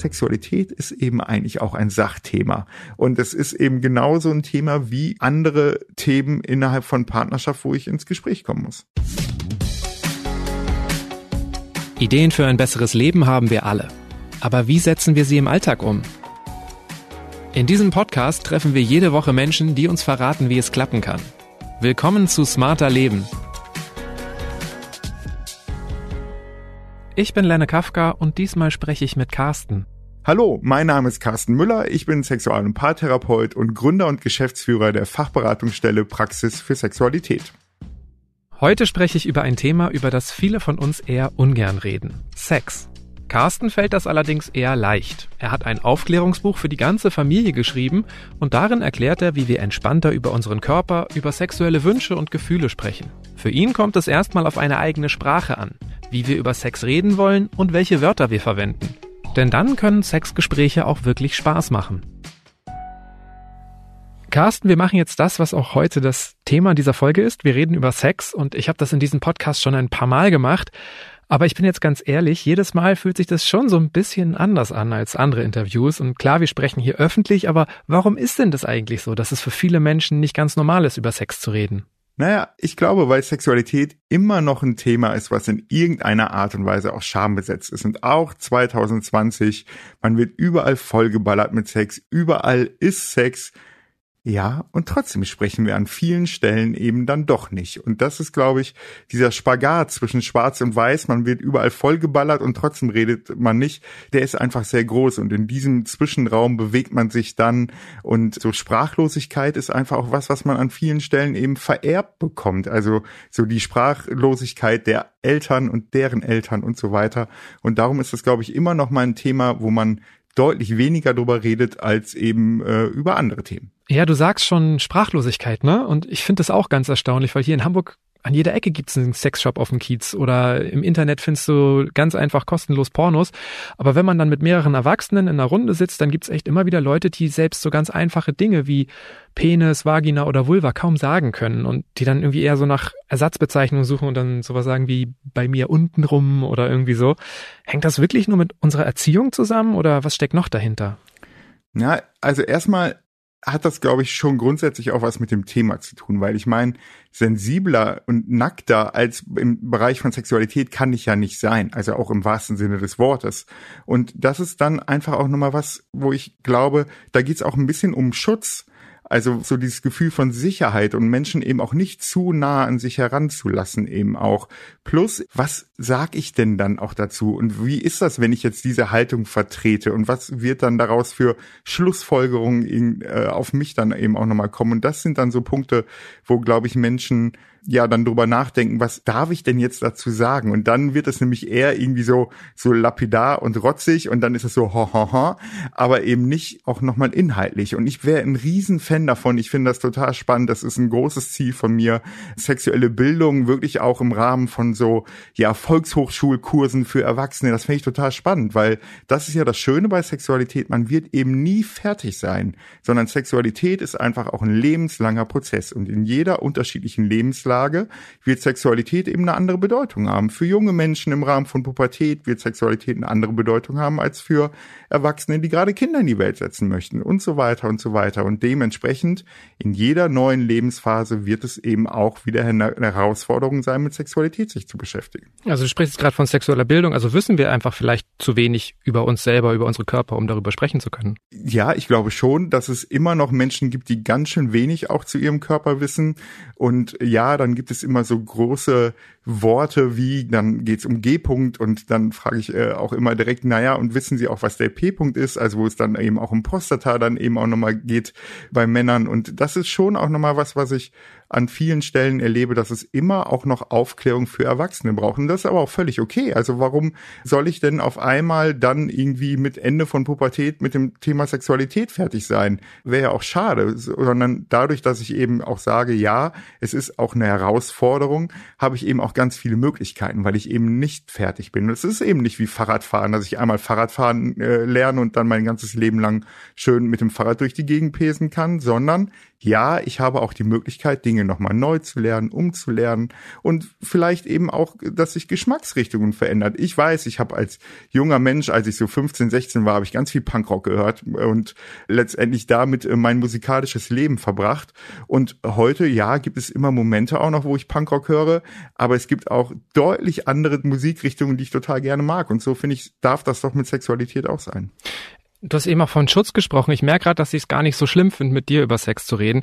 Sexualität ist eben eigentlich auch ein Sachthema. Und es ist eben genauso ein Thema wie andere Themen innerhalb von Partnerschaft, wo ich ins Gespräch kommen muss. Ideen für ein besseres Leben haben wir alle. Aber wie setzen wir sie im Alltag um? In diesem Podcast treffen wir jede Woche Menschen, die uns verraten, wie es klappen kann. Willkommen zu Smarter Leben. Ich bin Lenne Kafka und diesmal spreche ich mit Carsten. Hallo, mein Name ist Carsten Müller, ich bin Sexual- und Paartherapeut und Gründer und Geschäftsführer der Fachberatungsstelle Praxis für Sexualität. Heute spreche ich über ein Thema, über das viele von uns eher ungern reden. Sex. Carsten fällt das allerdings eher leicht. Er hat ein Aufklärungsbuch für die ganze Familie geschrieben und darin erklärt er, wie wir entspannter über unseren Körper, über sexuelle Wünsche und Gefühle sprechen. Für ihn kommt es erstmal auf eine eigene Sprache an, wie wir über Sex reden wollen und welche Wörter wir verwenden. Denn dann können Sexgespräche auch wirklich Spaß machen. Carsten, wir machen jetzt das, was auch heute das Thema dieser Folge ist. Wir reden über Sex und ich habe das in diesem Podcast schon ein paar Mal gemacht. Aber ich bin jetzt ganz ehrlich, jedes Mal fühlt sich das schon so ein bisschen anders an als andere Interviews. Und klar, wir sprechen hier öffentlich, aber warum ist denn das eigentlich so, dass es für viele Menschen nicht ganz normal ist, über Sex zu reden? Naja, ich glaube, weil Sexualität immer noch ein Thema ist, was in irgendeiner Art und Weise auch schambesetzt ist. Und auch 2020, man wird überall vollgeballert mit Sex, überall ist Sex. Ja, und trotzdem sprechen wir an vielen Stellen eben dann doch nicht. Und das ist, glaube ich, dieser Spagat zwischen Schwarz und Weiß. Man wird überall vollgeballert und trotzdem redet man nicht. Der ist einfach sehr groß. Und in diesem Zwischenraum bewegt man sich dann. Und so Sprachlosigkeit ist einfach auch was, was man an vielen Stellen eben vererbt bekommt. Also so die Sprachlosigkeit der Eltern und deren Eltern und so weiter. Und darum ist das, glaube ich, immer noch mal ein Thema, wo man deutlich weniger drüber redet als eben äh, über andere Themen. Ja, du sagst schon Sprachlosigkeit, ne? Und ich finde das auch ganz erstaunlich, weil hier in Hamburg an jeder Ecke gibt's einen Sexshop auf dem Kiez oder im Internet findest du ganz einfach kostenlos Pornos. Aber wenn man dann mit mehreren Erwachsenen in einer Runde sitzt, dann gibt's echt immer wieder Leute, die selbst so ganz einfache Dinge wie Penis, Vagina oder Vulva kaum sagen können und die dann irgendwie eher so nach Ersatzbezeichnungen suchen und dann sowas sagen wie bei mir untenrum oder irgendwie so. Hängt das wirklich nur mit unserer Erziehung zusammen oder was steckt noch dahinter? Ja, also erstmal hat das, glaube ich, schon grundsätzlich auch was mit dem Thema zu tun, weil ich meine, sensibler und nackter als im Bereich von Sexualität kann ich ja nicht sein, also auch im wahrsten Sinne des Wortes. Und das ist dann einfach auch nochmal was, wo ich glaube, da geht's auch ein bisschen um Schutz also so dieses Gefühl von Sicherheit und Menschen eben auch nicht zu nah an sich heranzulassen eben auch. Plus, was sag ich denn dann auch dazu? Und wie ist das, wenn ich jetzt diese Haltung vertrete? Und was wird dann daraus für Schlussfolgerungen in, äh, auf mich dann eben auch nochmal kommen? Und das sind dann so Punkte, wo, glaube ich, Menschen ja dann drüber nachdenken, was darf ich denn jetzt dazu sagen? Und dann wird es nämlich eher irgendwie so, so lapidar und rotzig und dann ist es so, ha, ha, ha, aber eben nicht auch nochmal inhaltlich. Und ich wäre ein Riesenfan davon. Ich finde das total spannend. Das ist ein großes Ziel von mir. Sexuelle Bildung wirklich auch im Rahmen von so, ja, Volkshochschulkursen für Erwachsene. Das finde ich total spannend, weil das ist ja das Schöne bei Sexualität. Man wird eben nie fertig sein, sondern Sexualität ist einfach auch ein lebenslanger Prozess und in jeder unterschiedlichen Lebenslage wird Sexualität eben eine andere Bedeutung haben. Für junge Menschen im Rahmen von Pubertät wird Sexualität eine andere Bedeutung haben als für Erwachsene, die gerade Kinder in die Welt setzen möchten und so weiter und so weiter. Und dementsprechend in jeder neuen Lebensphase wird es eben auch wieder eine Herausforderung sein, mit Sexualität sich zu beschäftigen. Also du sprichst gerade von sexueller Bildung, also wissen wir einfach vielleicht zu wenig über uns selber, über unsere Körper, um darüber sprechen zu können. Ja, ich glaube schon, dass es immer noch Menschen gibt, die ganz schön wenig auch zu ihrem Körper wissen. Und ja, dann gibt es immer so große Worte wie, dann geht's um G-Punkt und dann frage ich äh, auch immer direkt, naja, und wissen Sie auch, was der P-Punkt ist? Also wo es dann eben auch um Prostata dann eben auch nochmal geht bei Männern. Und das ist schon auch nochmal was, was ich an vielen Stellen erlebe, dass es immer auch noch Aufklärung für Erwachsene braucht. Und das ist aber auch völlig okay. Also warum soll ich denn auf einmal dann irgendwie mit Ende von Pubertät mit dem Thema Sexualität fertig sein? Wäre ja auch schade, sondern dadurch, dass ich eben auch sage, ja, es ist auch eine Herausforderung, habe ich eben auch ganz viele Möglichkeiten, weil ich eben nicht fertig bin. Es ist eben nicht wie Fahrradfahren, dass ich einmal Fahrradfahren äh, lerne und dann mein ganzes Leben lang schön mit dem Fahrrad durch die Gegend pesen kann, sondern ja, ich habe auch die Möglichkeit, Dinge nochmal neu zu lernen, umzulernen und vielleicht eben auch, dass sich Geschmacksrichtungen verändert. Ich weiß, ich habe als junger Mensch, als ich so 15, 16 war, habe ich ganz viel Punkrock gehört und letztendlich damit äh, mein musikalisches Leben verbracht. Und heute, ja, gibt es immer Momente auch noch, wo ich Punkrock höre, aber es gibt auch deutlich andere Musikrichtungen, die ich total gerne mag. Und so finde ich, darf das doch mit Sexualität auch sein. Du hast eben auch von Schutz gesprochen. Ich merke gerade, dass ich es gar nicht so schlimm finde, mit dir über Sex zu reden.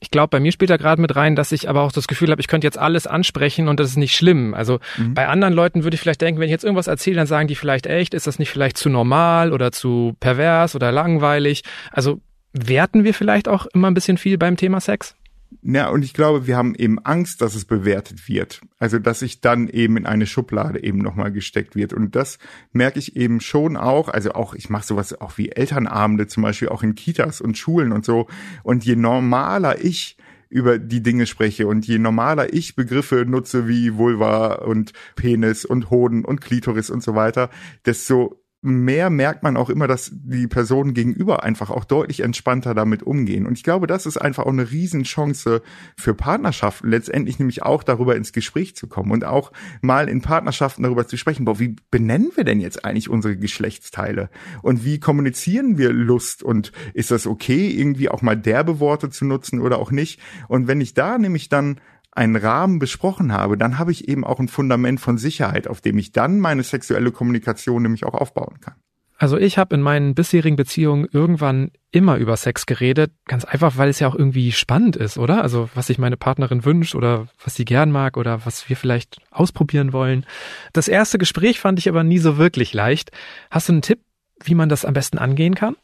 Ich glaube, bei mir spielt da gerade mit rein, dass ich aber auch das Gefühl habe, ich könnte jetzt alles ansprechen und das ist nicht schlimm. Also mhm. bei anderen Leuten würde ich vielleicht denken, wenn ich jetzt irgendwas erzähle, dann sagen die vielleicht echt, ist das nicht vielleicht zu normal oder zu pervers oder langweilig? Also werten wir vielleicht auch immer ein bisschen viel beim Thema Sex? Ja, und ich glaube, wir haben eben Angst, dass es bewertet wird. Also, dass sich dann eben in eine Schublade eben nochmal gesteckt wird. Und das merke ich eben schon auch. Also auch, ich mache sowas auch wie Elternabende zum Beispiel auch in Kitas und Schulen und so. Und je normaler ich über die Dinge spreche und je normaler ich Begriffe nutze wie Vulva und Penis und Hoden und Klitoris und so weiter, desto mehr merkt man auch immer, dass die Personen gegenüber einfach auch deutlich entspannter damit umgehen. Und ich glaube, das ist einfach auch eine Riesenchance für Partnerschaften, letztendlich nämlich auch darüber ins Gespräch zu kommen und auch mal in Partnerschaften darüber zu sprechen, boah, wie benennen wir denn jetzt eigentlich unsere Geschlechtsteile? Und wie kommunizieren wir Lust? Und ist das okay, irgendwie auch mal derbe Worte zu nutzen oder auch nicht? Und wenn ich da nämlich dann einen Rahmen besprochen habe, dann habe ich eben auch ein Fundament von Sicherheit, auf dem ich dann meine sexuelle Kommunikation nämlich auch aufbauen kann. Also ich habe in meinen bisherigen Beziehungen irgendwann immer über Sex geredet, ganz einfach, weil es ja auch irgendwie spannend ist, oder? Also was sich meine Partnerin wünscht oder was sie gern mag oder was wir vielleicht ausprobieren wollen. Das erste Gespräch fand ich aber nie so wirklich leicht. Hast du einen Tipp, wie man das am besten angehen kann?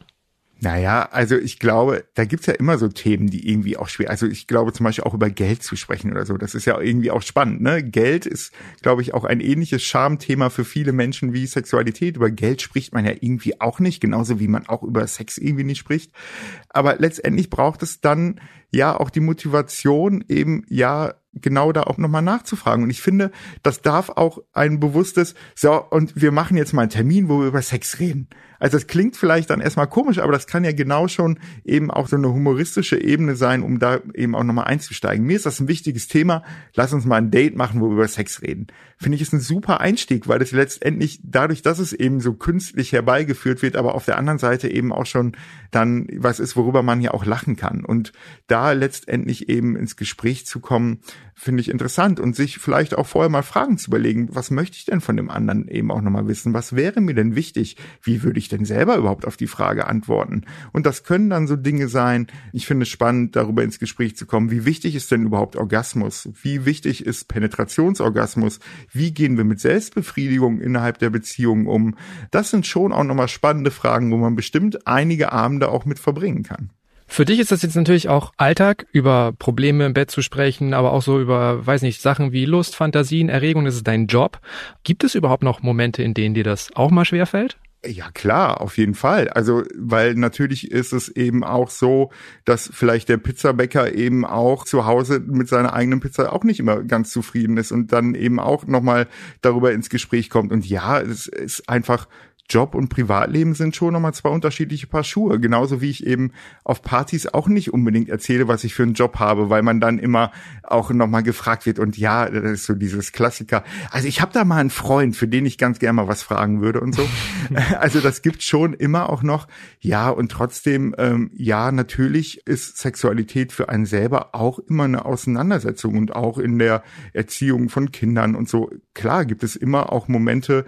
Naja, also ich glaube, da gibt's ja immer so Themen, die irgendwie auch schwer. Also ich glaube zum Beispiel auch über Geld zu sprechen oder so. Das ist ja irgendwie auch spannend. Ne? Geld ist, glaube ich, auch ein ähnliches Schamthema für viele Menschen wie Sexualität. Über Geld spricht man ja irgendwie auch nicht, genauso wie man auch über Sex irgendwie nicht spricht. Aber letztendlich braucht es dann ja auch die Motivation, eben ja genau da auch nochmal nachzufragen. Und ich finde, das darf auch ein bewusstes, so, und wir machen jetzt mal einen Termin, wo wir über Sex reden. Also das klingt vielleicht dann erstmal komisch, aber das kann ja genau schon eben auch so eine humoristische Ebene sein, um da eben auch nochmal einzusteigen. Mir ist das ein wichtiges Thema. Lass uns mal ein Date machen, wo wir über Sex reden. Finde ich ist ein super Einstieg, weil das letztendlich dadurch, dass es eben so künstlich herbeigeführt wird, aber auf der anderen Seite eben auch schon dann was ist, worüber man ja auch lachen kann. Und da letztendlich eben ins Gespräch zu kommen, finde ich interessant und sich vielleicht auch vorher mal Fragen zu überlegen, was möchte ich denn von dem anderen eben auch nochmal wissen? Was wäre mir denn wichtig? Wie würde ich denn selber überhaupt auf die Frage antworten? Und das können dann so Dinge sein. Ich finde es spannend, darüber ins Gespräch zu kommen. Wie wichtig ist denn überhaupt Orgasmus? Wie wichtig ist Penetrationsorgasmus? Wie gehen wir mit Selbstbefriedigung innerhalb der Beziehung um? Das sind schon auch nochmal spannende Fragen, wo man bestimmt einige Abende auch mit verbringen kann. Für dich ist das jetzt natürlich auch Alltag, über Probleme im Bett zu sprechen, aber auch so über, weiß nicht, Sachen wie Lust, Fantasien, Erregung, das ist dein Job. Gibt es überhaupt noch Momente, in denen dir das auch mal schwerfällt? Ja, klar, auf jeden Fall. Also, weil natürlich ist es eben auch so, dass vielleicht der Pizzabäcker eben auch zu Hause mit seiner eigenen Pizza auch nicht immer ganz zufrieden ist und dann eben auch nochmal darüber ins Gespräch kommt. Und ja, es ist einfach Job und Privatleben sind schon nochmal zwei unterschiedliche Paar Schuhe. Genauso wie ich eben auf Partys auch nicht unbedingt erzähle, was ich für einen Job habe, weil man dann immer auch nochmal gefragt wird. Und ja, das ist so dieses Klassiker. Also ich habe da mal einen Freund, für den ich ganz gerne mal was fragen würde und so. also das gibt schon immer auch noch. Ja, und trotzdem, ähm, ja, natürlich ist Sexualität für einen selber auch immer eine Auseinandersetzung und auch in der Erziehung von Kindern und so. Klar gibt es immer auch Momente,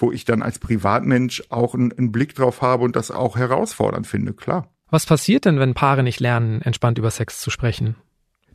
wo ich dann als Privatmensch auch einen, einen Blick drauf habe und das auch herausfordernd finde, klar. Was passiert denn, wenn Paare nicht lernen, entspannt über Sex zu sprechen?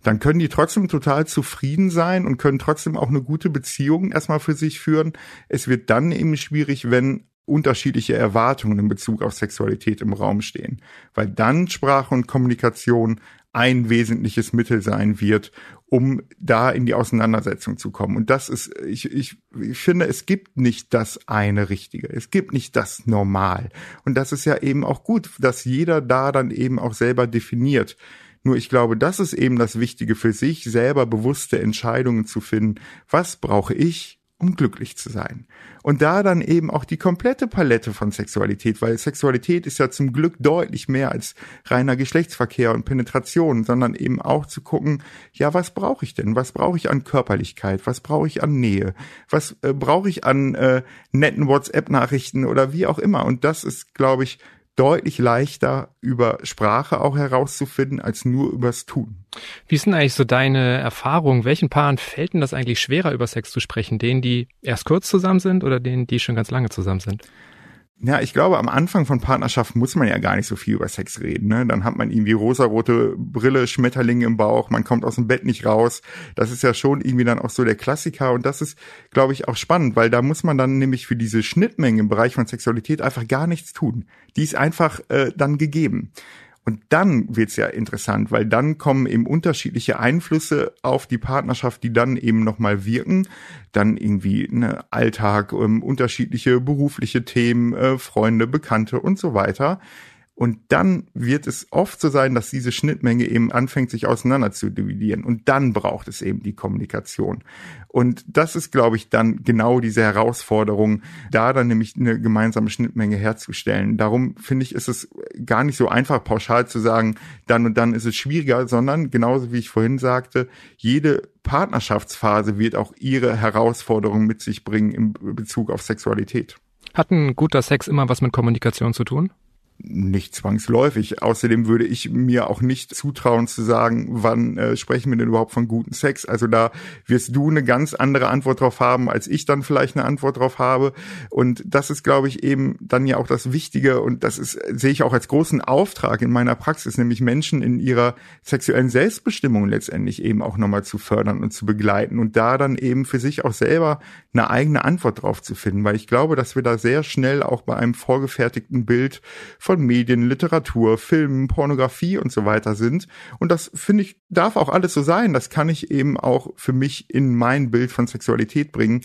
dann können die trotzdem total zufrieden sein und können trotzdem auch eine gute Beziehung erstmal für sich führen. Es wird dann eben schwierig, wenn unterschiedliche Erwartungen in Bezug auf Sexualität im Raum stehen, weil dann Sprache und Kommunikation ein wesentliches Mittel sein wird, um da in die Auseinandersetzung zu kommen. Und das ist, ich, ich, ich finde, es gibt nicht das eine Richtige. Es gibt nicht das Normal. Und das ist ja eben auch gut, dass jeder da dann eben auch selber definiert. Nur ich glaube, das ist eben das Wichtige für sich, selber bewusste Entscheidungen zu finden. Was brauche ich? Um glücklich zu sein. Und da dann eben auch die komplette Palette von Sexualität, weil Sexualität ist ja zum Glück deutlich mehr als reiner Geschlechtsverkehr und Penetration, sondern eben auch zu gucken, ja, was brauche ich denn? Was brauche ich an Körperlichkeit? Was brauche ich an Nähe? Was äh, brauche ich an äh, netten WhatsApp-Nachrichten oder wie auch immer? Und das ist, glaube ich, deutlich leichter über Sprache auch herauszufinden als nur übers Tun. Wie ist denn eigentlich so deine Erfahrung? Welchen Paaren fällt denn das eigentlich schwerer, über Sex zu sprechen? Denen, die erst kurz zusammen sind oder denen, die schon ganz lange zusammen sind? Ja, ich glaube, am Anfang von Partnerschaft muss man ja gar nicht so viel über Sex reden. Ne? Dann hat man irgendwie rosarote Brille, Schmetterlinge im Bauch, man kommt aus dem Bett nicht raus. Das ist ja schon irgendwie dann auch so der Klassiker. Und das ist, glaube ich, auch spannend, weil da muss man dann nämlich für diese Schnittmengen im Bereich von Sexualität einfach gar nichts tun. Die ist einfach äh, dann gegeben. Und dann wird's ja interessant, weil dann kommen eben unterschiedliche Einflüsse auf die Partnerschaft, die dann eben nochmal wirken. Dann irgendwie ne, Alltag, ähm, unterschiedliche berufliche Themen, äh, Freunde, Bekannte und so weiter. Und dann wird es oft so sein, dass diese Schnittmenge eben anfängt, sich auseinander zu dividieren. Und dann braucht es eben die Kommunikation. Und das ist, glaube ich, dann genau diese Herausforderung, da dann nämlich eine gemeinsame Schnittmenge herzustellen. Darum finde ich, ist es gar nicht so einfach, pauschal zu sagen, dann und dann ist es schwieriger, sondern genauso wie ich vorhin sagte, jede Partnerschaftsphase wird auch ihre Herausforderungen mit sich bringen im Bezug auf Sexualität. Hat ein guter Sex immer was mit Kommunikation zu tun? Nicht zwangsläufig. Außerdem würde ich mir auch nicht zutrauen zu sagen, wann äh, sprechen wir denn überhaupt von guten Sex. Also da wirst du eine ganz andere Antwort drauf haben, als ich dann vielleicht eine Antwort drauf habe. Und das ist, glaube ich, eben dann ja auch das Wichtige und das ist, sehe ich auch als großen Auftrag in meiner Praxis, nämlich Menschen in ihrer sexuellen Selbstbestimmung letztendlich eben auch nochmal zu fördern und zu begleiten und da dann eben für sich auch selber eine eigene Antwort drauf zu finden, weil ich glaube, dass wir da sehr schnell auch bei einem vorgefertigten Bild von Medien, Literatur, Filmen, Pornografie und so weiter sind. Und das finde ich, darf auch alles so sein. Das kann ich eben auch für mich in mein Bild von Sexualität bringen.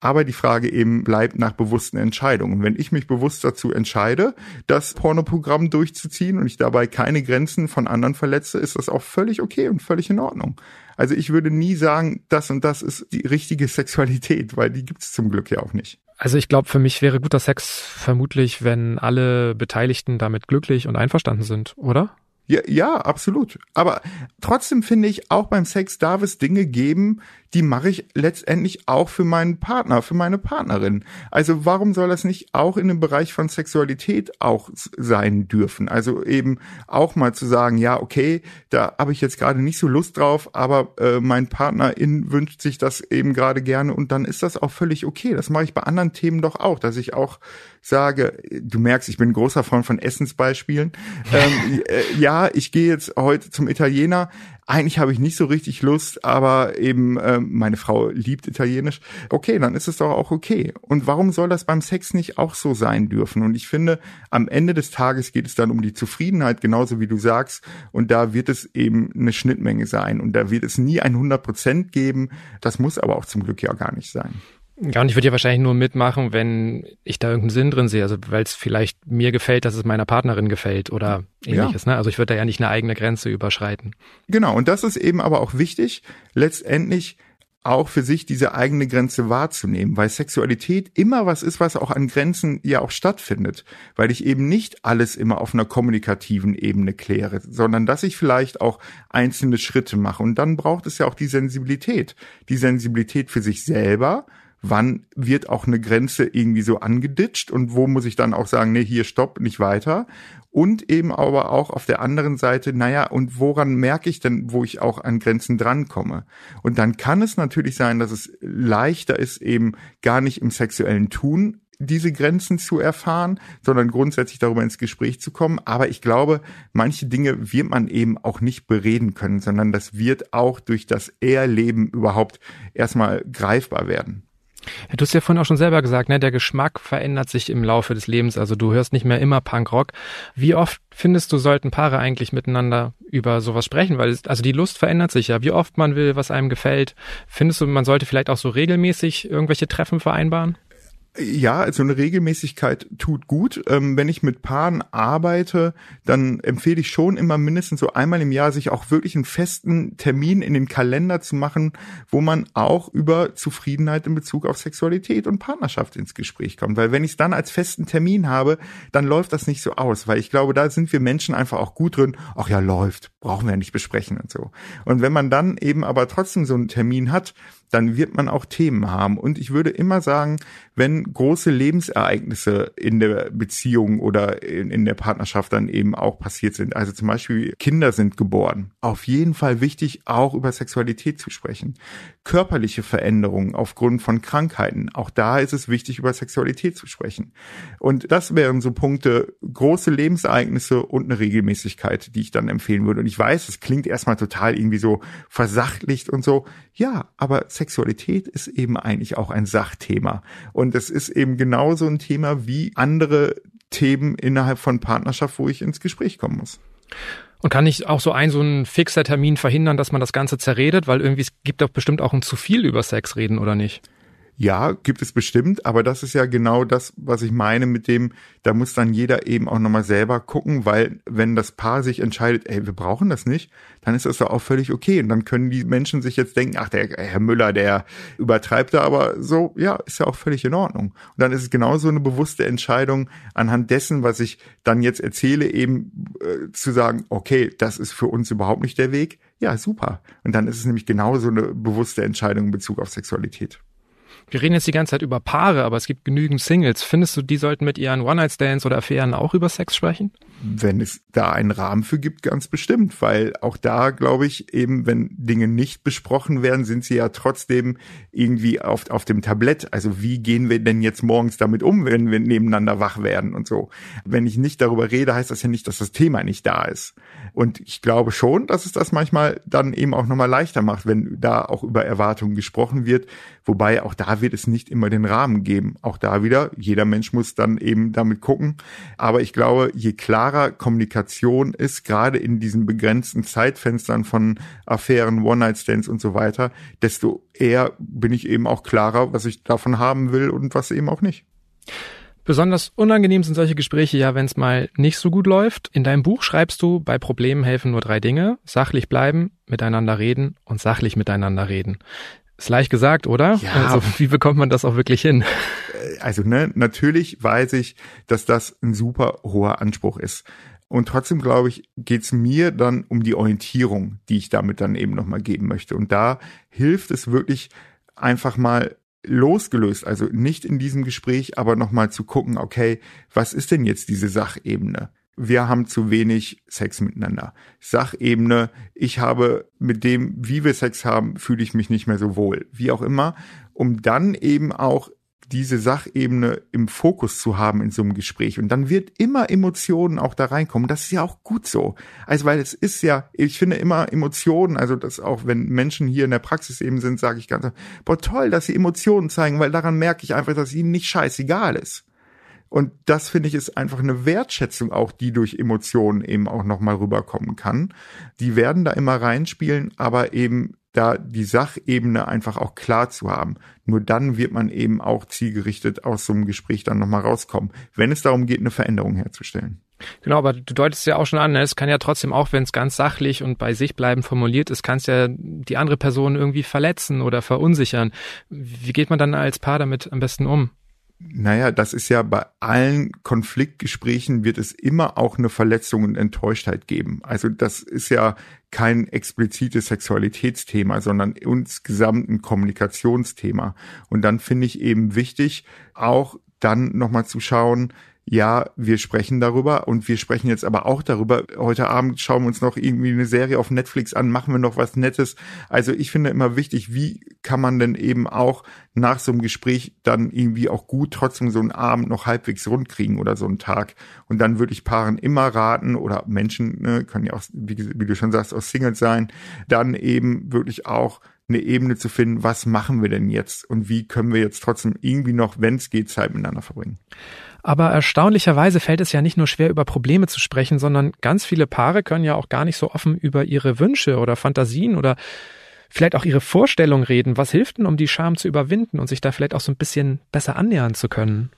Aber die Frage eben bleibt nach bewussten Entscheidungen. Wenn ich mich bewusst dazu entscheide, das Pornoprogramm durchzuziehen und ich dabei keine Grenzen von anderen verletze, ist das auch völlig okay und völlig in Ordnung. Also ich würde nie sagen, das und das ist die richtige Sexualität, weil die gibt es zum Glück ja auch nicht. Also ich glaube, für mich wäre guter Sex vermutlich, wenn alle Beteiligten damit glücklich und einverstanden sind, oder? Ja, ja, absolut. Aber trotzdem finde ich, auch beim Sex darf es Dinge geben, die mache ich letztendlich auch für meinen Partner, für meine Partnerin. Also warum soll das nicht auch in dem Bereich von Sexualität auch sein dürfen? Also eben auch mal zu sagen, ja, okay, da habe ich jetzt gerade nicht so Lust drauf, aber äh, mein Partnerin wünscht sich das eben gerade gerne und dann ist das auch völlig okay. Das mache ich bei anderen Themen doch auch, dass ich auch sage, du merkst, ich bin ein großer Freund von Essensbeispielen. ähm, äh, ja, ich gehe jetzt heute zum Italiener eigentlich habe ich nicht so richtig Lust, aber eben äh, meine Frau liebt Italienisch. Okay, dann ist es doch auch okay. Und warum soll das beim Sex nicht auch so sein dürfen? Und ich finde, am Ende des Tages geht es dann um die Zufriedenheit, genauso wie du sagst. Und da wird es eben eine Schnittmenge sein. Und da wird es nie ein 100 Prozent geben. Das muss aber auch zum Glück ja gar nicht sein. Ja, und ich würde ja wahrscheinlich nur mitmachen, wenn ich da irgendeinen Sinn drin sehe. Also weil es vielleicht mir gefällt, dass es meiner Partnerin gefällt oder ähnliches. Ja. Ne? Also ich würde da ja nicht eine eigene Grenze überschreiten. Genau, und das ist eben aber auch wichtig, letztendlich auch für sich diese eigene Grenze wahrzunehmen, weil Sexualität immer was ist, was auch an Grenzen ja auch stattfindet, weil ich eben nicht alles immer auf einer kommunikativen Ebene kläre, sondern dass ich vielleicht auch einzelne Schritte mache und dann braucht es ja auch die Sensibilität, die Sensibilität für sich selber, wann wird auch eine Grenze irgendwie so angeditscht und wo muss ich dann auch sagen, nee, hier stopp, nicht weiter. Und eben aber auch auf der anderen Seite, naja, und woran merke ich denn, wo ich auch an Grenzen drankomme? Und dann kann es natürlich sein, dass es leichter ist, eben gar nicht im sexuellen Tun diese Grenzen zu erfahren, sondern grundsätzlich darüber ins Gespräch zu kommen. Aber ich glaube, manche Dinge wird man eben auch nicht bereden können, sondern das wird auch durch das Erleben überhaupt erstmal greifbar werden. Du hast ja vorhin auch schon selber gesagt, ne, der Geschmack verändert sich im Laufe des Lebens. Also du hörst nicht mehr immer Punkrock. Wie oft findest du, sollten Paare eigentlich miteinander über sowas sprechen? Weil also die Lust verändert sich ja. Wie oft man will, was einem gefällt. Findest du, man sollte vielleicht auch so regelmäßig irgendwelche Treffen vereinbaren? Ja, also eine Regelmäßigkeit tut gut. Ähm, wenn ich mit Paaren arbeite, dann empfehle ich schon immer mindestens so einmal im Jahr sich auch wirklich einen festen Termin in den Kalender zu machen, wo man auch über Zufriedenheit in Bezug auf Sexualität und Partnerschaft ins Gespräch kommt. Weil wenn ich es dann als festen Termin habe, dann läuft das nicht so aus. Weil ich glaube, da sind wir Menschen einfach auch gut drin. Ach ja, läuft, brauchen wir ja nicht besprechen und so. Und wenn man dann eben aber trotzdem so einen Termin hat, dann wird man auch Themen haben. Und ich würde immer sagen, wenn große Lebensereignisse in der Beziehung oder in, in, der Partnerschaft dann eben auch passiert sind, also zum Beispiel Kinder sind geboren, auf jeden Fall wichtig, auch über Sexualität zu sprechen. Körperliche Veränderungen aufgrund von Krankheiten, auch da ist es wichtig, über Sexualität zu sprechen. Und das wären so Punkte, große Lebensereignisse und eine Regelmäßigkeit, die ich dann empfehlen würde. Und ich weiß, es klingt erstmal total irgendwie so versachtlicht und so. Ja, aber Sexualität ist eben eigentlich auch ein Sachthema. Und es ist eben genauso ein Thema wie andere Themen innerhalb von Partnerschaft, wo ich ins Gespräch kommen muss. Und kann nicht auch so ein, so ein fixer Termin verhindern, dass man das Ganze zerredet? Weil irgendwie es gibt doch bestimmt auch ein zu viel über Sex reden, oder nicht? Ja, gibt es bestimmt, aber das ist ja genau das, was ich meine mit dem, da muss dann jeder eben auch nochmal selber gucken, weil wenn das Paar sich entscheidet, ey, wir brauchen das nicht, dann ist das doch auch völlig okay. Und dann können die Menschen sich jetzt denken, ach, der Herr Müller, der übertreibt da, aber so, ja, ist ja auch völlig in Ordnung. Und dann ist es genauso eine bewusste Entscheidung, anhand dessen, was ich dann jetzt erzähle, eben äh, zu sagen, okay, das ist für uns überhaupt nicht der Weg. Ja, super. Und dann ist es nämlich genauso eine bewusste Entscheidung in Bezug auf Sexualität. Wir reden jetzt die ganze Zeit über Paare, aber es gibt genügend Singles. Findest du, die sollten mit ihren One-Night-Stands oder Affären auch über Sex sprechen? Wenn es da einen Rahmen für gibt, ganz bestimmt, weil auch da glaube ich eben, wenn Dinge nicht besprochen werden, sind sie ja trotzdem irgendwie auf, auf dem Tablett. Also wie gehen wir denn jetzt morgens damit um, wenn wir nebeneinander wach werden und so. Wenn ich nicht darüber rede, heißt das ja nicht, dass das Thema nicht da ist. Und ich glaube schon, dass es das manchmal dann eben auch nochmal leichter macht, wenn da auch über Erwartungen gesprochen wird. Wobei auch da wird es nicht immer den Rahmen geben. Auch da wieder, jeder Mensch muss dann eben damit gucken. Aber ich glaube, je klarer Kommunikation ist, gerade in diesen begrenzten Zeitfenstern von Affären, One-Night-Stands und so weiter, desto eher bin ich eben auch klarer, was ich davon haben will und was eben auch nicht. Besonders unangenehm sind solche Gespräche ja, wenn es mal nicht so gut läuft. In deinem Buch schreibst du, bei Problemen helfen nur drei Dinge. Sachlich bleiben, miteinander reden und sachlich miteinander reden. Ist leicht gesagt, oder? Ja. Also wie bekommt man das auch wirklich hin? Äh, also ne, natürlich weiß ich, dass das ein super hoher Anspruch ist. Und trotzdem glaube ich, geht's mir dann um die Orientierung, die ich damit dann eben nochmal geben möchte. Und da hilft es wirklich einfach mal losgelöst, also nicht in diesem Gespräch, aber nochmal zu gucken, okay, was ist denn jetzt diese Sachebene? Wir haben zu wenig Sex miteinander. Sachebene, ich habe mit dem, wie wir Sex haben, fühle ich mich nicht mehr so wohl. Wie auch immer, um dann eben auch diese Sachebene im Fokus zu haben in so einem Gespräch. Und dann wird immer Emotionen auch da reinkommen. Das ist ja auch gut so. Also, weil es ist ja, ich finde immer Emotionen, also das auch, wenn Menschen hier in der Praxis eben sind, sage ich ganz, boah, toll, dass sie Emotionen zeigen, weil daran merke ich einfach, dass ihnen nicht scheißegal ist. Und das finde ich ist einfach eine Wertschätzung auch, die durch Emotionen eben auch nochmal rüberkommen kann. Die werden da immer reinspielen, aber eben da die Sachebene einfach auch klar zu haben. Nur dann wird man eben auch zielgerichtet aus so einem Gespräch dann nochmal rauskommen, wenn es darum geht, eine Veränderung herzustellen. Genau, aber du deutest ja auch schon an, ne? es kann ja trotzdem auch, wenn es ganz sachlich und bei sich bleiben formuliert ist, kann es ja die andere Person irgendwie verletzen oder verunsichern. Wie geht man dann als Paar damit am besten um? Naja, das ist ja bei allen Konfliktgesprächen wird es immer auch eine Verletzung und Enttäuschtheit geben. Also das ist ja kein explizites Sexualitätsthema, sondern insgesamt ein Kommunikationsthema. Und dann finde ich eben wichtig, auch dann nochmal zu schauen, ja, wir sprechen darüber und wir sprechen jetzt aber auch darüber. Heute Abend schauen wir uns noch irgendwie eine Serie auf Netflix an, machen wir noch was Nettes. Also ich finde immer wichtig, wie kann man denn eben auch nach so einem Gespräch dann irgendwie auch gut trotzdem so einen Abend noch halbwegs rund kriegen oder so einen Tag. Und dann würde ich Paaren immer raten oder Menschen, ne, können ja auch, wie, wie du schon sagst, auch Singles sein, dann eben wirklich auch eine Ebene zu finden, was machen wir denn jetzt und wie können wir jetzt trotzdem irgendwie noch, wenn es geht, Zeit miteinander verbringen. Aber erstaunlicherweise fällt es ja nicht nur schwer, über Probleme zu sprechen, sondern ganz viele Paare können ja auch gar nicht so offen über ihre Wünsche oder Fantasien oder vielleicht auch ihre Vorstellung reden. Was hilft denn, um die Scham zu überwinden und sich da vielleicht auch so ein bisschen besser annähern zu können?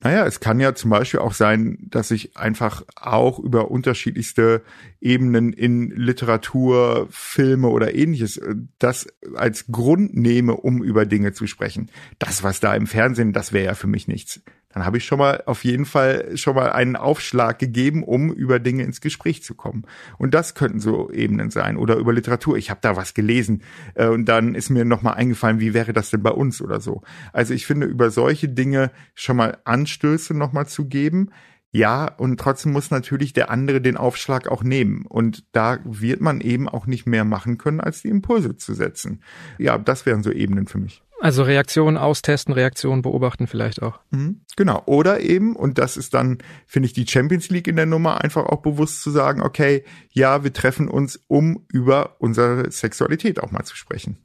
Naja, es kann ja zum Beispiel auch sein, dass ich einfach auch über unterschiedlichste Ebenen in Literatur, Filme oder ähnliches äh, das als Grund nehme, um über Dinge zu sprechen. Das, was da im Fernsehen, das wäre ja für mich nichts dann habe ich schon mal auf jeden Fall schon mal einen Aufschlag gegeben, um über Dinge ins Gespräch zu kommen. Und das könnten so Ebenen sein oder über Literatur. Ich habe da was gelesen äh, und dann ist mir noch mal eingefallen, wie wäre das denn bei uns oder so. Also ich finde über solche Dinge schon mal Anstöße noch mal zu geben. Ja, und trotzdem muss natürlich der andere den Aufschlag auch nehmen. Und da wird man eben auch nicht mehr machen können, als die Impulse zu setzen. Ja, das wären so Ebenen für mich. Also Reaktionen austesten, Reaktionen beobachten vielleicht auch. Mhm, genau. Oder eben, und das ist dann, finde ich, die Champions League in der Nummer, einfach auch bewusst zu sagen, okay, ja, wir treffen uns, um über unsere Sexualität auch mal zu sprechen.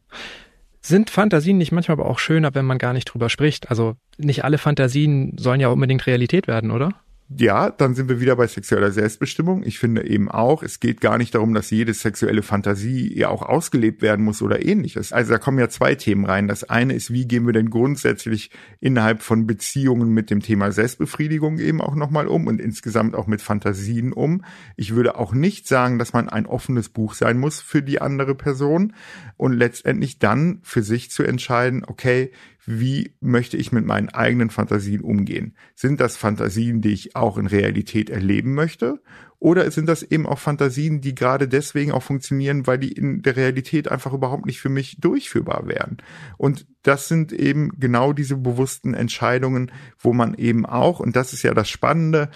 Sind Fantasien nicht manchmal aber auch schöner, wenn man gar nicht drüber spricht? Also nicht alle Fantasien sollen ja unbedingt Realität werden, oder? Ja, dann sind wir wieder bei sexueller Selbstbestimmung. Ich finde eben auch, es geht gar nicht darum, dass jede sexuelle Fantasie ja auch ausgelebt werden muss oder ähnliches. Also da kommen ja zwei Themen rein. Das eine ist, wie gehen wir denn grundsätzlich innerhalb von Beziehungen mit dem Thema Selbstbefriedigung eben auch nochmal um und insgesamt auch mit Fantasien um. Ich würde auch nicht sagen, dass man ein offenes Buch sein muss für die andere Person und letztendlich dann für sich zu entscheiden, okay, wie möchte ich mit meinen eigenen Fantasien umgehen? Sind das Fantasien, die ich auch in Realität erleben möchte? Oder sind das eben auch Fantasien, die gerade deswegen auch funktionieren, weil die in der Realität einfach überhaupt nicht für mich durchführbar wären? Und das sind eben genau diese bewussten Entscheidungen, wo man eben auch, und das ist ja das Spannende,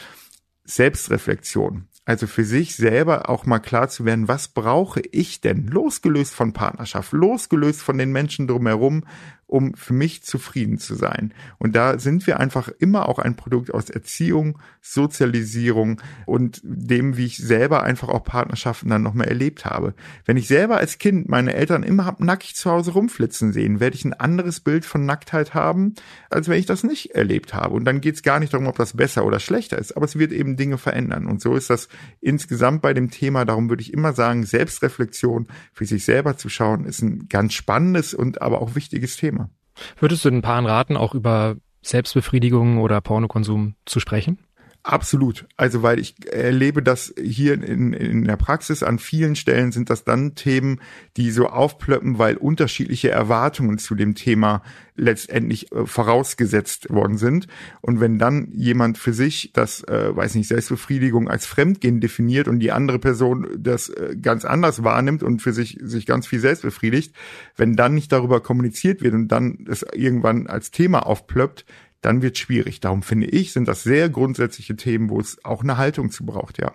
Selbstreflexion. Also für sich selber auch mal klar zu werden, was brauche ich denn, losgelöst von Partnerschaft, losgelöst von den Menschen drumherum, um für mich zufrieden zu sein. Und da sind wir einfach immer auch ein Produkt aus Erziehung, Sozialisierung und dem, wie ich selber einfach auch Partnerschaften dann nochmal erlebt habe. Wenn ich selber als Kind meine Eltern immer hab nackig zu Hause rumflitzen sehen, werde ich ein anderes Bild von Nacktheit haben, als wenn ich das nicht erlebt habe. Und dann geht es gar nicht darum, ob das besser oder schlechter ist, aber es wird eben Dinge verändern. Und so ist das insgesamt bei dem Thema. Darum würde ich immer sagen, Selbstreflexion für sich selber zu schauen, ist ein ganz spannendes und aber auch wichtiges Thema. Würdest du den Paaren raten, auch über Selbstbefriedigung oder Pornokonsum zu sprechen? Absolut. Also weil ich erlebe das hier in, in der Praxis an vielen Stellen sind das dann Themen, die so aufplöppen, weil unterschiedliche Erwartungen zu dem Thema letztendlich äh, vorausgesetzt worden sind. Und wenn dann jemand für sich das, äh, weiß nicht, Selbstbefriedigung als Fremdgehen definiert und die andere Person das äh, ganz anders wahrnimmt und für sich sich ganz viel selbst befriedigt, wenn dann nicht darüber kommuniziert wird und dann es irgendwann als Thema aufplöppt, dann wird schwierig. Darum finde ich, sind das sehr grundsätzliche Themen, wo es auch eine Haltung zu braucht, ja.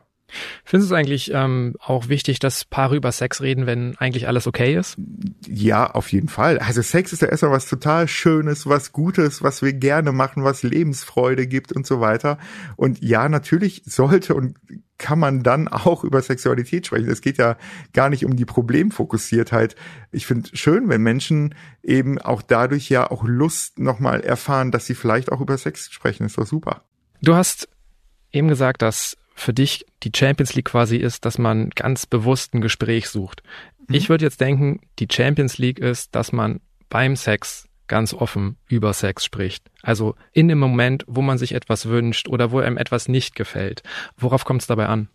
Findest du es eigentlich ähm, auch wichtig, dass Paare über Sex reden, wenn eigentlich alles okay ist? Ja, auf jeden Fall. Also Sex ist ja erstmal was total Schönes, was Gutes, was wir gerne machen, was Lebensfreude gibt und so weiter. Und ja, natürlich sollte und kann man dann auch über Sexualität sprechen. Es geht ja gar nicht um die Problemfokussiertheit. Ich finde schön, wenn Menschen eben auch dadurch ja auch Lust nochmal erfahren, dass sie vielleicht auch über Sex sprechen. Ist doch super. Du hast eben gesagt, dass für dich die Champions League quasi ist, dass man ganz bewusst ein Gespräch sucht. Mhm. Ich würde jetzt denken, die Champions League ist, dass man beim Sex ganz offen über Sex spricht. Also in dem Moment, wo man sich etwas wünscht oder wo einem etwas nicht gefällt. Worauf kommt es dabei an?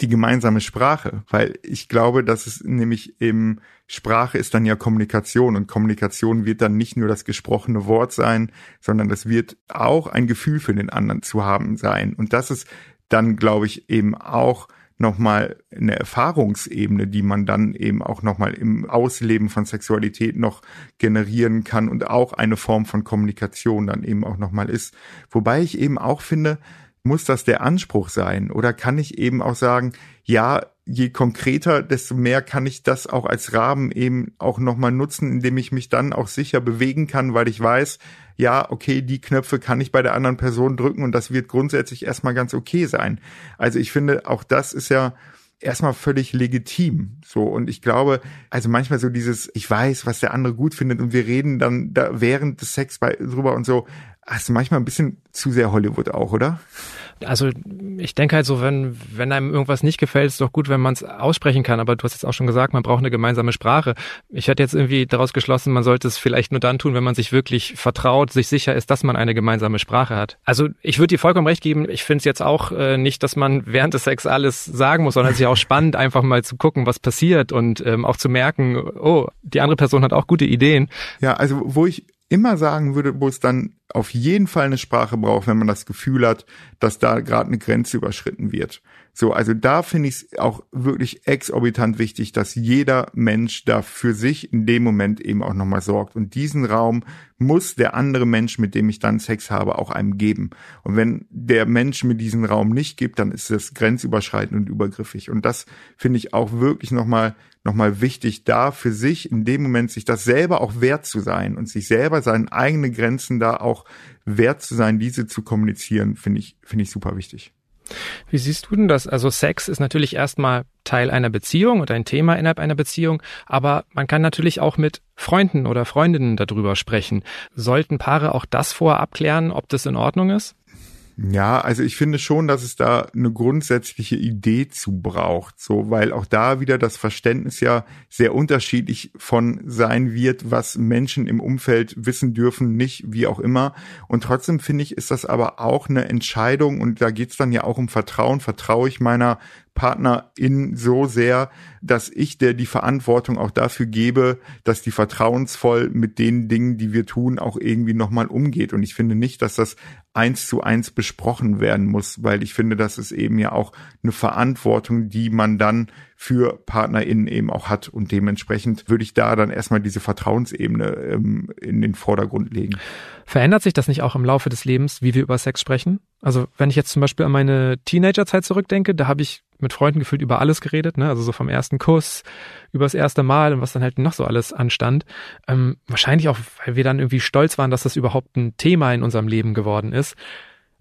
Die gemeinsame Sprache, weil ich glaube, dass es nämlich eben Sprache ist dann ja Kommunikation und Kommunikation wird dann nicht nur das gesprochene Wort sein, sondern das wird auch ein Gefühl für den anderen zu haben sein. Und das ist dann, glaube ich, eben auch nochmal eine Erfahrungsebene, die man dann eben auch nochmal im Ausleben von Sexualität noch generieren kann und auch eine Form von Kommunikation dann eben auch nochmal ist. Wobei ich eben auch finde, muss das der Anspruch sein? Oder kann ich eben auch sagen, ja, je konkreter, desto mehr kann ich das auch als Rahmen eben auch nochmal nutzen, indem ich mich dann auch sicher bewegen kann, weil ich weiß, ja, okay, die Knöpfe kann ich bei der anderen Person drücken und das wird grundsätzlich erstmal ganz okay sein. Also ich finde, auch das ist ja erstmal völlig legitim. So, und ich glaube, also manchmal so dieses, ich weiß, was der andere gut findet und wir reden dann da während des Sex bei, drüber und so, ist manchmal ein bisschen zu sehr Hollywood auch, oder? Also ich denke halt so, wenn, wenn einem irgendwas nicht gefällt, ist doch gut, wenn man es aussprechen kann. Aber du hast jetzt auch schon gesagt, man braucht eine gemeinsame Sprache. Ich hätte jetzt irgendwie daraus geschlossen, man sollte es vielleicht nur dann tun, wenn man sich wirklich vertraut, sich sicher ist, dass man eine gemeinsame Sprache hat. Also ich würde dir vollkommen recht geben, ich finde es jetzt auch äh, nicht, dass man während des Sex alles sagen muss, sondern es ist ja auch spannend, einfach mal zu gucken, was passiert und ähm, auch zu merken, oh, die andere Person hat auch gute Ideen. Ja, also wo ich immer sagen würde, wo es dann auf jeden Fall eine Sprache braucht, wenn man das Gefühl hat, dass da gerade eine Grenze überschritten wird. So, also da finde ich es auch wirklich exorbitant wichtig, dass jeder Mensch da für sich in dem Moment eben auch nochmal sorgt. Und diesen Raum muss der andere Mensch, mit dem ich dann Sex habe, auch einem geben. Und wenn der Mensch mir diesen Raum nicht gibt, dann ist das grenzüberschreitend und übergriffig. Und das finde ich auch wirklich nochmal nochmal wichtig, da für sich in dem Moment sich das selber auch wert zu sein und sich selber seine eigenen Grenzen da auch wert zu sein, diese zu kommunizieren, finde ich, finde ich super wichtig. Wie siehst du denn das? Also Sex ist natürlich erstmal Teil einer Beziehung oder ein Thema innerhalb einer Beziehung, aber man kann natürlich auch mit Freunden oder Freundinnen darüber sprechen. Sollten Paare auch das vorab klären, ob das in Ordnung ist? Ja, also ich finde schon, dass es da eine grundsätzliche Idee zu braucht, so, weil auch da wieder das Verständnis ja sehr unterschiedlich von sein wird, was Menschen im Umfeld wissen dürfen, nicht, wie auch immer. Und trotzdem finde ich, ist das aber auch eine Entscheidung und da geht's dann ja auch um Vertrauen. Vertraue ich meiner Partnerin so sehr, dass ich der die Verantwortung auch dafür gebe, dass die vertrauensvoll mit den Dingen, die wir tun, auch irgendwie nochmal umgeht. Und ich finde nicht, dass das eins zu eins besprochen werden muss, weil ich finde, das ist eben ja auch eine Verantwortung, die man dann für PartnerInnen eben auch hat. Und dementsprechend würde ich da dann erstmal diese Vertrauensebene ähm, in den Vordergrund legen. Verändert sich das nicht auch im Laufe des Lebens, wie wir über Sex sprechen? Also wenn ich jetzt zum Beispiel an meine Teenagerzeit zurückdenke, da habe ich mit Freunden gefühlt über alles geredet, ne? Also so vom ersten Kuss, über das erste Mal und was dann halt noch so alles anstand. Ähm, wahrscheinlich auch, weil wir dann irgendwie stolz waren, dass das überhaupt ein Thema in unserem Leben geworden ist.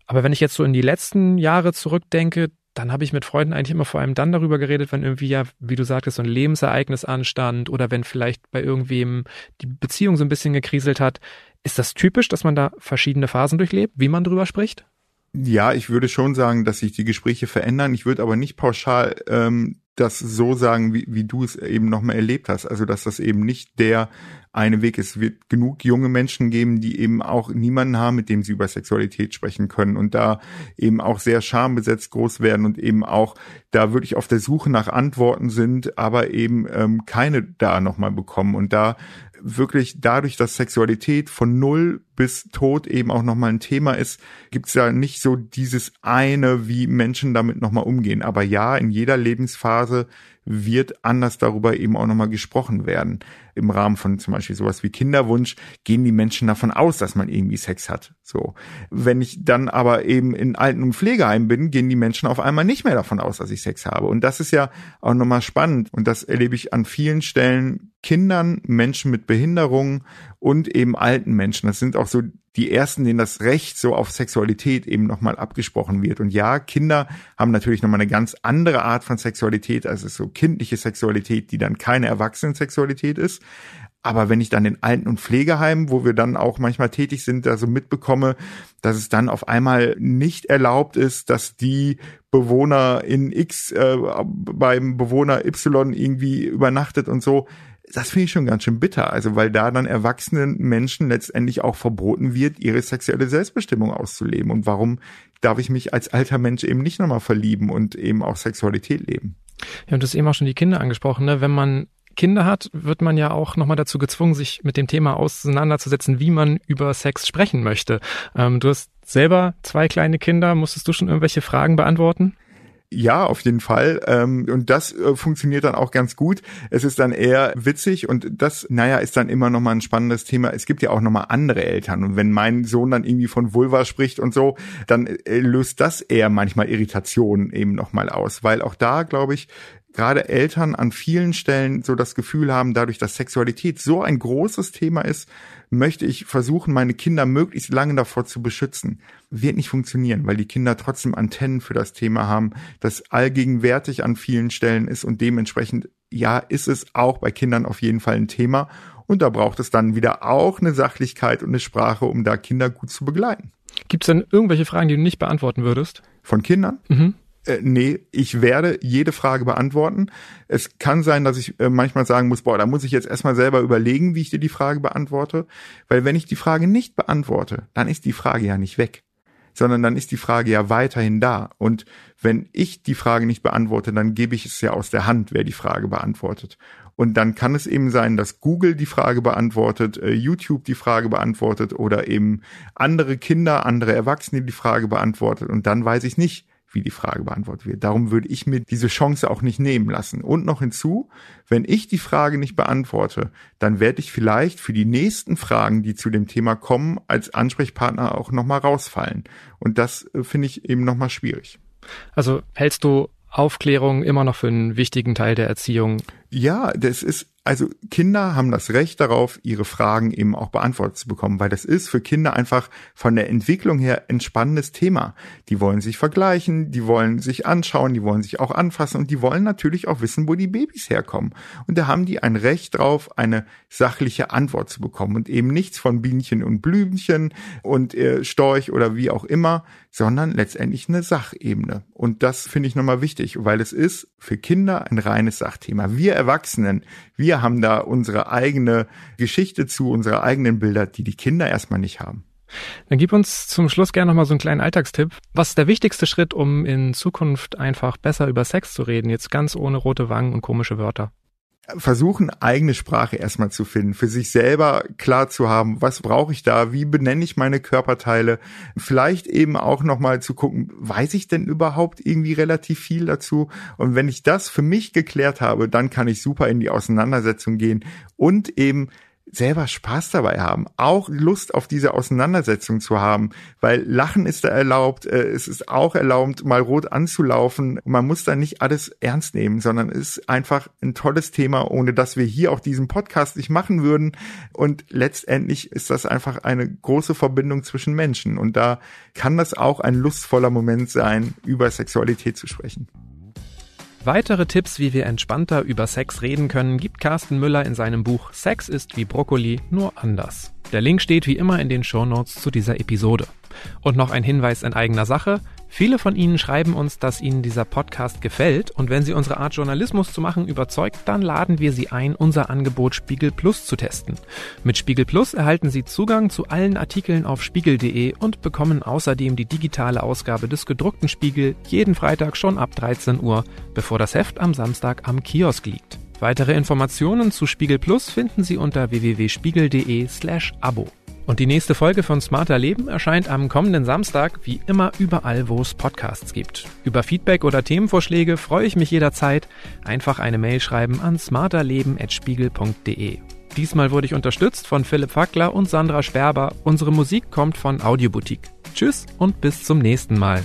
Aber wenn ich jetzt so in die letzten Jahre zurückdenke, dann habe ich mit Freunden eigentlich immer vor allem dann darüber geredet, wenn irgendwie ja, wie du sagtest, so ein Lebensereignis anstand oder wenn vielleicht bei irgendwem die Beziehung so ein bisschen gekriselt hat. Ist das typisch, dass man da verschiedene Phasen durchlebt, wie man drüber spricht? Ja, ich würde schon sagen, dass sich die Gespräche verändern. Ich würde aber nicht pauschal ähm, das so sagen, wie, wie du es eben nochmal erlebt hast. Also, dass das eben nicht der eine Weg ist. Es wird genug junge Menschen geben, die eben auch niemanden haben, mit dem sie über Sexualität sprechen können und da eben auch sehr schambesetzt groß werden und eben auch da wirklich auf der Suche nach Antworten sind, aber eben ähm, keine da nochmal bekommen. Und da wirklich dadurch, dass Sexualität von null bis Tod eben auch nochmal ein Thema ist, gibt's ja nicht so dieses eine, wie Menschen damit nochmal umgehen. Aber ja, in jeder Lebensphase wird anders darüber eben auch nochmal gesprochen werden. Im Rahmen von zum Beispiel sowas wie Kinderwunsch gehen die Menschen davon aus, dass man irgendwie Sex hat. So. Wenn ich dann aber eben in Alten- und Pflegeheim bin, gehen die Menschen auf einmal nicht mehr davon aus, dass ich Sex habe. Und das ist ja auch nochmal spannend. Und das erlebe ich an vielen Stellen Kindern, Menschen mit Behinderungen und eben alten Menschen. Das sind auch so die ersten, denen das Recht so auf Sexualität eben nochmal abgesprochen wird. Und ja, Kinder haben natürlich nochmal eine ganz andere Art von Sexualität, also so kindliche Sexualität, die dann keine Erwachsenensexualität ist. Aber wenn ich dann in Alten- und Pflegeheimen, wo wir dann auch manchmal tätig sind, da so mitbekomme, dass es dann auf einmal nicht erlaubt ist, dass die Bewohner in X äh, beim Bewohner Y irgendwie übernachtet und so, das finde ich schon ganz schön bitter. Also weil da dann erwachsenen Menschen letztendlich auch verboten wird, ihre sexuelle Selbstbestimmung auszuleben. Und warum darf ich mich als alter Mensch eben nicht nochmal verlieben und eben auch Sexualität leben? Ja, und du hast eben auch schon die Kinder angesprochen, ne? Wenn man Kinder hat, wird man ja auch nochmal dazu gezwungen, sich mit dem Thema auseinanderzusetzen, wie man über Sex sprechen möchte. Ähm, du hast selber zwei kleine Kinder. Musstest du schon irgendwelche Fragen beantworten? Ja, auf jeden Fall. Ähm, und das äh, funktioniert dann auch ganz gut. Es ist dann eher witzig und das, naja, ist dann immer nochmal ein spannendes Thema. Es gibt ja auch nochmal andere Eltern. Und wenn mein Sohn dann irgendwie von Vulva spricht und so, dann äh, löst das eher manchmal Irritationen eben nochmal aus. Weil auch da, glaube ich, gerade Eltern an vielen Stellen so das Gefühl haben, dadurch, dass Sexualität so ein großes Thema ist, möchte ich versuchen, meine Kinder möglichst lange davor zu beschützen. Wird nicht funktionieren, weil die Kinder trotzdem Antennen für das Thema haben, das allgegenwärtig an vielen Stellen ist und dementsprechend, ja, ist es auch bei Kindern auf jeden Fall ein Thema Und da braucht es dann wieder auch eine Sachlichkeit und eine Sprache, um da Kinder gut zu begleiten. Gibt es denn irgendwelche Fragen, die du nicht beantworten würdest? Von Kindern? Mhm. Äh, nee, ich werde jede Frage beantworten. Es kann sein, dass ich äh, manchmal sagen muss, boah, da muss ich jetzt erstmal selber überlegen, wie ich dir die Frage beantworte. Weil wenn ich die Frage nicht beantworte, dann ist die Frage ja nicht weg sondern dann ist die Frage ja weiterhin da. Und wenn ich die Frage nicht beantworte, dann gebe ich es ja aus der Hand, wer die Frage beantwortet. Und dann kann es eben sein, dass Google die Frage beantwortet, äh, YouTube die Frage beantwortet oder eben andere Kinder, andere Erwachsene die Frage beantwortet. Und dann weiß ich nicht, wie die Frage beantwortet wird. Darum würde ich mir diese Chance auch nicht nehmen lassen. Und noch hinzu, wenn ich die Frage nicht beantworte, dann werde ich vielleicht für die nächsten Fragen, die zu dem Thema kommen, als Ansprechpartner auch nochmal rausfallen. Und das äh, finde ich eben nochmal schwierig. Also hältst du Aufklärung immer noch für einen wichtigen Teil der Erziehung? Ja, das ist also Kinder haben das Recht darauf, ihre Fragen eben auch beantwortet zu bekommen, weil das ist für Kinder einfach von der Entwicklung her ein spannendes Thema. Die wollen sich vergleichen, die wollen sich anschauen, die wollen sich auch anfassen und die wollen natürlich auch wissen, wo die Babys herkommen. Und da haben die ein Recht drauf, eine sachliche Antwort zu bekommen und eben nichts von Bienchen und Blümchen und äh, Storch oder wie auch immer, sondern letztendlich eine Sachebene. Und das finde ich nochmal wichtig, weil es ist für Kinder ein reines Sachthema. Wir Erwachsenen, wir haben da unsere eigene Geschichte zu, unsere eigenen Bilder, die die Kinder erstmal nicht haben. Dann gib uns zum Schluss gerne nochmal so einen kleinen Alltagstipp. Was ist der wichtigste Schritt, um in Zukunft einfach besser über Sex zu reden? Jetzt ganz ohne rote Wangen und komische Wörter versuchen, eigene Sprache erstmal zu finden, für sich selber klar zu haben, was brauche ich da, wie benenne ich meine Körperteile, vielleicht eben auch nochmal zu gucken, weiß ich denn überhaupt irgendwie relativ viel dazu? Und wenn ich das für mich geklärt habe, dann kann ich super in die Auseinandersetzung gehen und eben selber Spaß dabei haben, auch Lust auf diese Auseinandersetzung zu haben, weil Lachen ist da erlaubt, äh, es ist auch erlaubt, mal rot anzulaufen. Man muss da nicht alles ernst nehmen, sondern ist einfach ein tolles Thema, ohne dass wir hier auch diesen Podcast nicht machen würden. Und letztendlich ist das einfach eine große Verbindung zwischen Menschen. Und da kann das auch ein lustvoller Moment sein, über Sexualität zu sprechen. Weitere Tipps, wie wir entspannter über Sex reden können, gibt Carsten Müller in seinem Buch Sex ist wie Brokkoli, nur anders. Der Link steht wie immer in den Shownotes zu dieser Episode. Und noch ein Hinweis in eigener Sache. Viele von Ihnen schreiben uns, dass Ihnen dieser Podcast gefällt und wenn Sie unsere Art Journalismus zu machen überzeugt, dann laden wir Sie ein, unser Angebot Spiegel Plus zu testen. Mit Spiegel Plus erhalten Sie Zugang zu allen Artikeln auf spiegel.de und bekommen außerdem die digitale Ausgabe des gedruckten Spiegel jeden Freitag schon ab 13 Uhr, bevor das Heft am Samstag am Kiosk liegt. Weitere Informationen zu Spiegel Plus finden Sie unter www.spiegel.de slash Abo. Und die nächste Folge von Smarter Leben erscheint am kommenden Samstag, wie immer überall, wo es Podcasts gibt. Über Feedback oder Themenvorschläge freue ich mich jederzeit. Einfach eine Mail schreiben an smarterleben.spiegel.de. Diesmal wurde ich unterstützt von Philipp Fackler und Sandra Sperber. Unsere Musik kommt von Audioboutique. Tschüss und bis zum nächsten Mal.